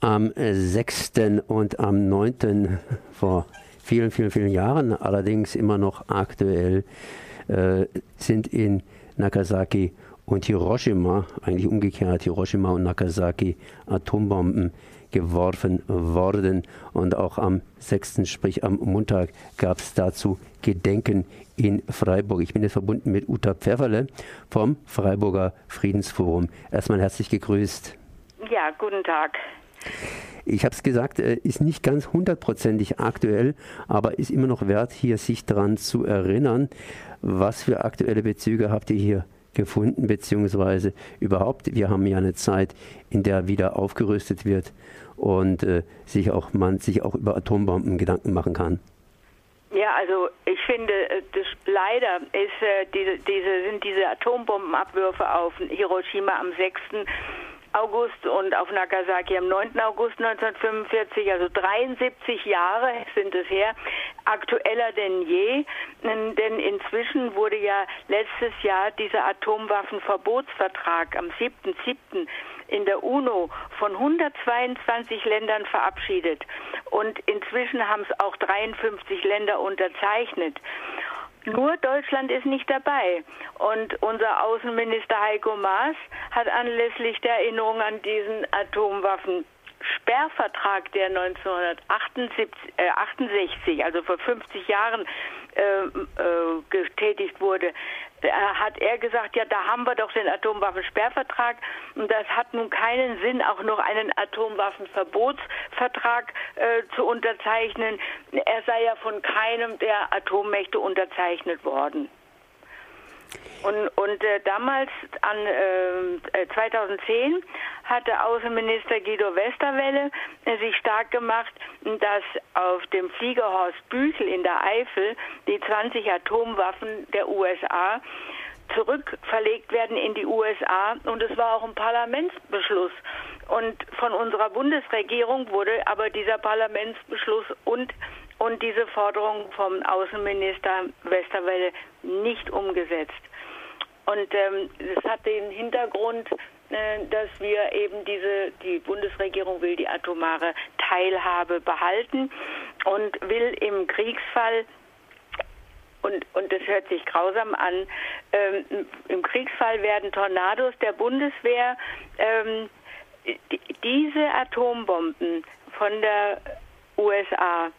am 6. und am 9. vor vielen, vielen, vielen Jahren, allerdings immer noch aktuell, äh, sind in Nagasaki und Hiroshima, eigentlich umgekehrt, Hiroshima und Nagasaki Atombomben geworfen worden. Und auch am 6., sprich am Montag, gab es dazu Gedenken in Freiburg. Ich bin jetzt verbunden mit Uta Pfefferle vom Freiburger Friedensforum. Erstmal herzlich gegrüßt. Ja, guten Tag. Ich habe es gesagt, äh, ist nicht ganz hundertprozentig aktuell, aber ist immer noch wert, hier sich daran zu erinnern. Was für aktuelle Bezüge habt ihr hier gefunden, beziehungsweise überhaupt, wir haben ja eine Zeit, in der wieder aufgerüstet wird und äh, sich auch, man sich auch über Atombomben Gedanken machen kann. Ja, also ich finde, äh, das, leider ist, äh, diese, diese, sind diese Atombombenabwürfe auf Hiroshima am 6. August und auf Nagasaki am 9. August 1945, also 73 Jahre sind es her, aktueller denn je, denn inzwischen wurde ja letztes Jahr dieser Atomwaffenverbotsvertrag am 7.7. in der UNO von 122 Ländern verabschiedet und inzwischen haben es auch 53 Länder unterzeichnet. Nur Deutschland ist nicht dabei. Und unser Außenminister Heiko Maas hat anlässlich der Erinnerung an diesen Atomwaffen Sperrvertrag, der 1968, äh, also vor 50 Jahren äh, äh, getätigt wurde, hat er gesagt, ja, da haben wir doch den Atomwaffensperrvertrag und das hat nun keinen Sinn, auch noch einen Atomwaffenverbotsvertrag äh, zu unterzeichnen. Er sei ja von keinem der Atommächte unterzeichnet worden. Und, und äh, damals, an äh, 2010, hatte Außenminister Guido Westerwelle sich stark gemacht, dass auf dem Fliegerhorst Büchel in der Eifel die 20 Atomwaffen der USA zurückverlegt werden in die USA. Und es war auch ein Parlamentsbeschluss. Und von unserer Bundesregierung wurde aber dieser Parlamentsbeschluss und und diese Forderung vom Außenminister Westerwelle nicht umgesetzt. Und ähm, hat den Hintergrund, dass wir eben diese, die Bundesregierung will die atomare Teilhabe behalten und will im Kriegsfall und, und das hört sich grausam an. Ähm, Im Kriegsfall werden Tornados der Bundeswehr ähm, diese Atombomben von der USA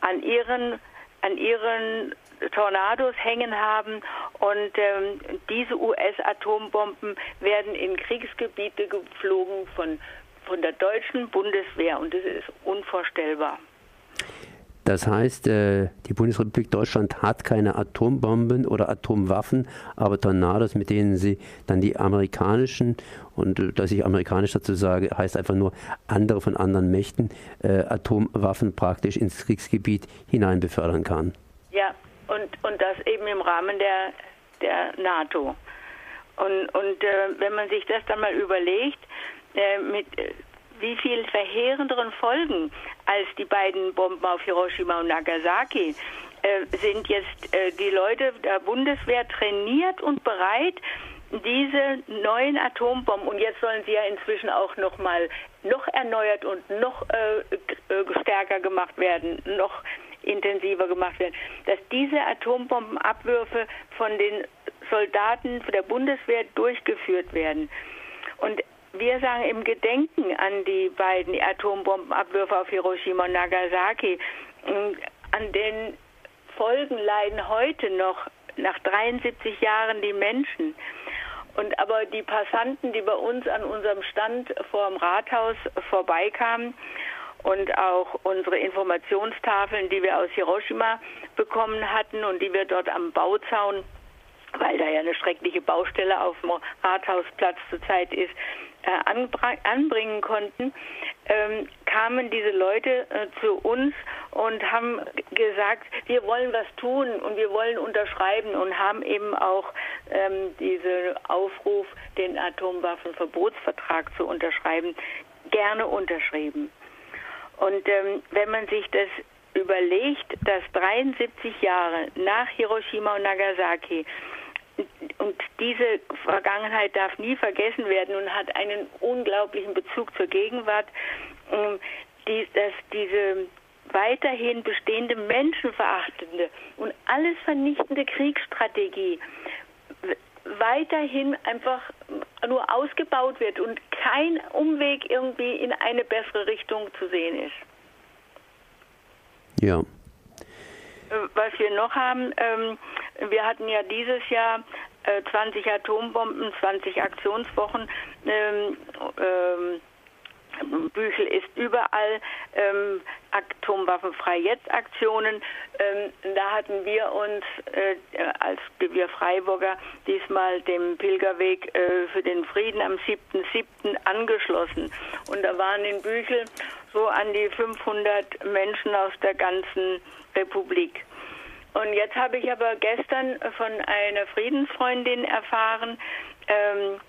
an ihren an ihren Tornados hängen haben und ähm, diese US-Atombomben werden in Kriegsgebiete geflogen von, von der deutschen Bundeswehr und das ist unvorstellbar. Das heißt, äh, die Bundesrepublik Deutschland hat keine Atombomben oder Atomwaffen, aber Tornados, mit denen sie dann die amerikanischen, und äh, dass ich amerikanisch dazu sage, heißt einfach nur andere von anderen Mächten, äh, Atomwaffen praktisch ins Kriegsgebiet hinein befördern kann. Ja, und, und das eben im Rahmen der, der NATO. Und, und äh, wenn man sich das dann mal überlegt, äh, mit äh, wie viel verheerenderen Folgen als die beiden Bomben auf Hiroshima und Nagasaki äh, sind jetzt äh, die Leute der Bundeswehr trainiert und bereit, diese neuen Atombomben und jetzt sollen sie ja inzwischen auch noch mal noch erneuert und noch äh, äh stärker gemacht werden, noch intensiver gemacht werden, dass diese Atombombenabwürfe von den Soldaten der Bundeswehr durchgeführt werden. Und wir sagen im Gedenken an die beiden Atombombenabwürfe auf Hiroshima und Nagasaki, an den Folgen leiden heute noch nach 73 Jahren die Menschen. Und aber die Passanten, die bei uns an unserem Stand vor dem Rathaus vorbeikamen und auch unsere Informationstafeln, die wir aus Hiroshima bekommen hatten und die wir dort am Bauzaun, weil da ja eine schreckliche Baustelle auf dem Rathausplatz zurzeit ist, äh, anbringen konnten, ähm, kamen diese Leute äh, zu uns und haben gesagt, wir wollen was tun und wir wollen unterschreiben und haben eben auch ähm, diesen Aufruf, den Atomwaffenverbotsvertrag zu unterschreiben, gerne unterschrieben. Und ähm, wenn man sich das überlegt, dass 73 Jahre nach Hiroshima und Nagasaki und diese Vergangenheit darf nie vergessen werden und hat einen unglaublichen Bezug zur Gegenwart. ähm, die, dass diese weiterhin bestehende menschenverachtende und alles vernichtende Kriegsstrategie weiterhin einfach nur ausgebaut wird und kein Umweg irgendwie in eine bessere Richtung zu sehen ist. Ja. Was wir noch haben, ähm, wir hatten ja dieses Jahr äh, 20 Atombomben, 20 Aktionswochen. Ähm, ähm, Büchel ist überall ähm, Atomwaffenfrei jetzt Aktionen. Ähm, da hatten wir uns äh, als wir Freiburger diesmal dem Pilgerweg äh, für den Frieden am 7.7. angeschlossen. Und da waren in Büchel so an die 500 Menschen aus der ganzen Republik. Und jetzt habe ich aber gestern von einer Friedensfreundin erfahren, ähm,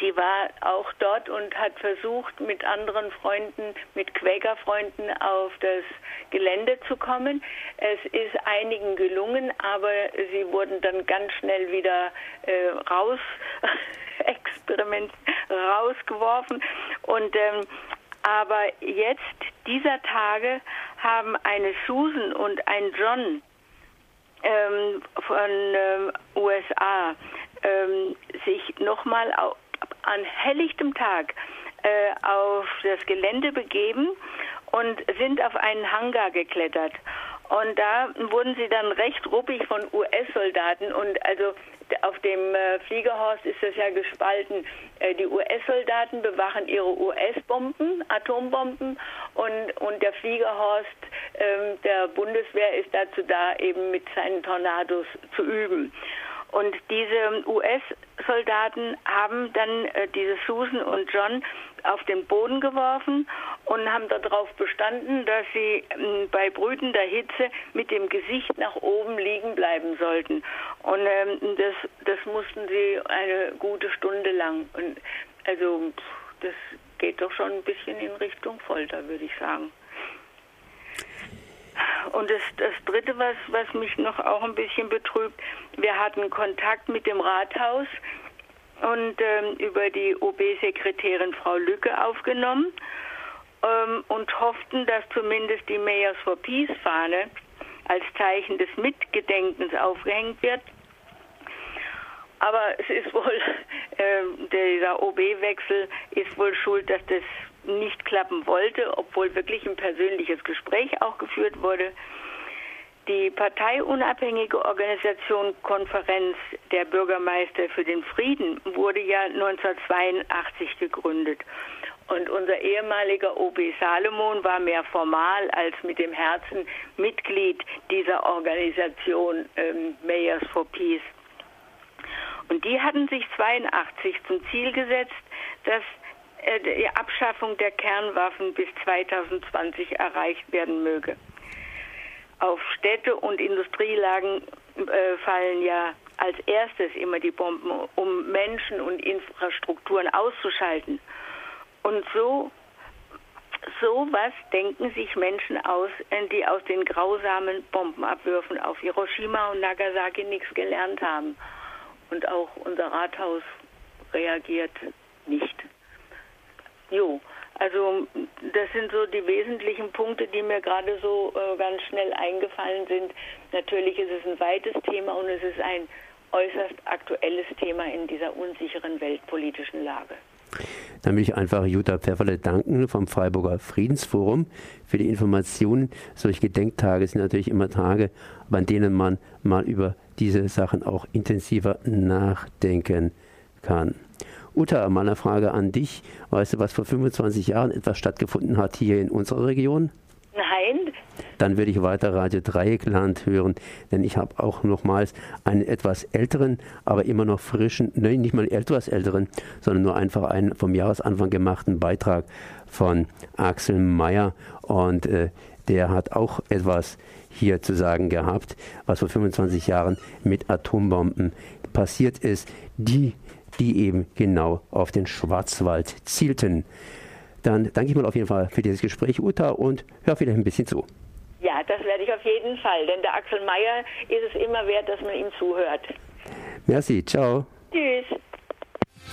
sie war auch dort und hat versucht, mit anderen Freunden, mit Quäkerfreunden auf das Gelände zu kommen. Es ist einigen gelungen, aber sie wurden dann ganz schnell wieder äh, raus, Experiment rausgeworfen. Und ähm, aber jetzt, dieser Tage, haben eine Susan und ein John ähm, von ähm, USA ähm, sich nochmal an helllichtem Tag äh, auf das Gelände begeben und sind auf einen Hangar geklettert. Und da wurden sie dann recht ruppig von US-Soldaten und also auf dem äh, Fliegerhorst ist das ja gespalten. Äh, die US-Soldaten bewachen ihre US-Bomben, Atombomben und, und der Fliegerhorst äh, der Bundeswehr ist dazu da, eben mit seinen Tornados zu üben. Und diese US-Soldaten haben dann äh, diese Susan und John auf den Boden geworfen und haben darauf bestanden, dass sie äh, bei brütender Hitze mit dem Gesicht nach oben liegen bleiben sollten. Und ähm, das, das mussten sie eine gute Stunde lang. Und also das geht doch schon ein bisschen in Richtung Folter, würde ich sagen. Und das, das Dritte, was, was mich noch auch ein bisschen betrübt, wir hatten Kontakt mit dem Rathaus und ähm, über die OB-Sekretärin Frau Lücke aufgenommen ähm, und hofften, dass zumindest die Mayors for Peace-Fahne als Zeichen des Mitgedenkens aufgehängt wird. Aber es ist wohl, äh, dieser OB-Wechsel ist wohl schuld, dass das nicht klappen wollte, obwohl wirklich ein persönliches Gespräch auch geführt wurde. Die parteiunabhängige Organisation Konferenz der Bürgermeister für den Frieden wurde ja 1982 gegründet. Und unser ehemaliger OB Salomon war mehr formal als mit dem Herzen Mitglied dieser Organisation ähm, Mayors for Peace. Und die hatten sich 82 zum Ziel gesetzt, dass die Abschaffung der Kernwaffen bis 2020 erreicht werden möge. Auf Städte und Industrielagen äh, fallen ja als erstes immer die Bomben, um Menschen und Infrastrukturen auszuschalten. Und so sowas denken sich Menschen aus, äh, die aus den grausamen Bombenabwürfen auf Hiroshima und Nagasaki nichts gelernt haben. Und auch unser Rathaus reagiert nicht. Jo, also das sind so die wesentlichen Punkte, die mir gerade so äh, ganz schnell eingefallen sind. Natürlich ist es ein weites Thema und es ist ein äußerst aktuelles Thema in dieser unsicheren weltpolitischen Lage. Dann will ich einfach Jutta Pfefferle danken vom Freiburger Friedensforum für die Informationen. Solche Gedenktage sind natürlich immer Tage, an denen man mal über diese Sachen auch intensiver nachdenken kann. Uta, meine Frage an dich. Weißt du, was vor 25 Jahren etwas stattgefunden hat hier in unserer Region? Nein. Dann würde ich weiter Radio Dreieckland hören, denn ich habe auch nochmals einen etwas älteren, aber immer noch frischen, nein, nicht mal etwas älteren, sondern nur einfach einen vom Jahresanfang gemachten Beitrag von Axel Meyer und äh, der hat auch etwas hier zu sagen gehabt, was vor 25 Jahren mit Atombomben passiert ist, die die eben genau auf den Schwarzwald zielten. Dann danke ich mal auf jeden Fall für dieses Gespräch, Uta, und hör vielleicht ein bisschen zu. Ja, das werde ich auf jeden Fall, denn der Axel Meyer ist es immer wert, dass man ihm zuhört. Merci, ciao. Tschüss.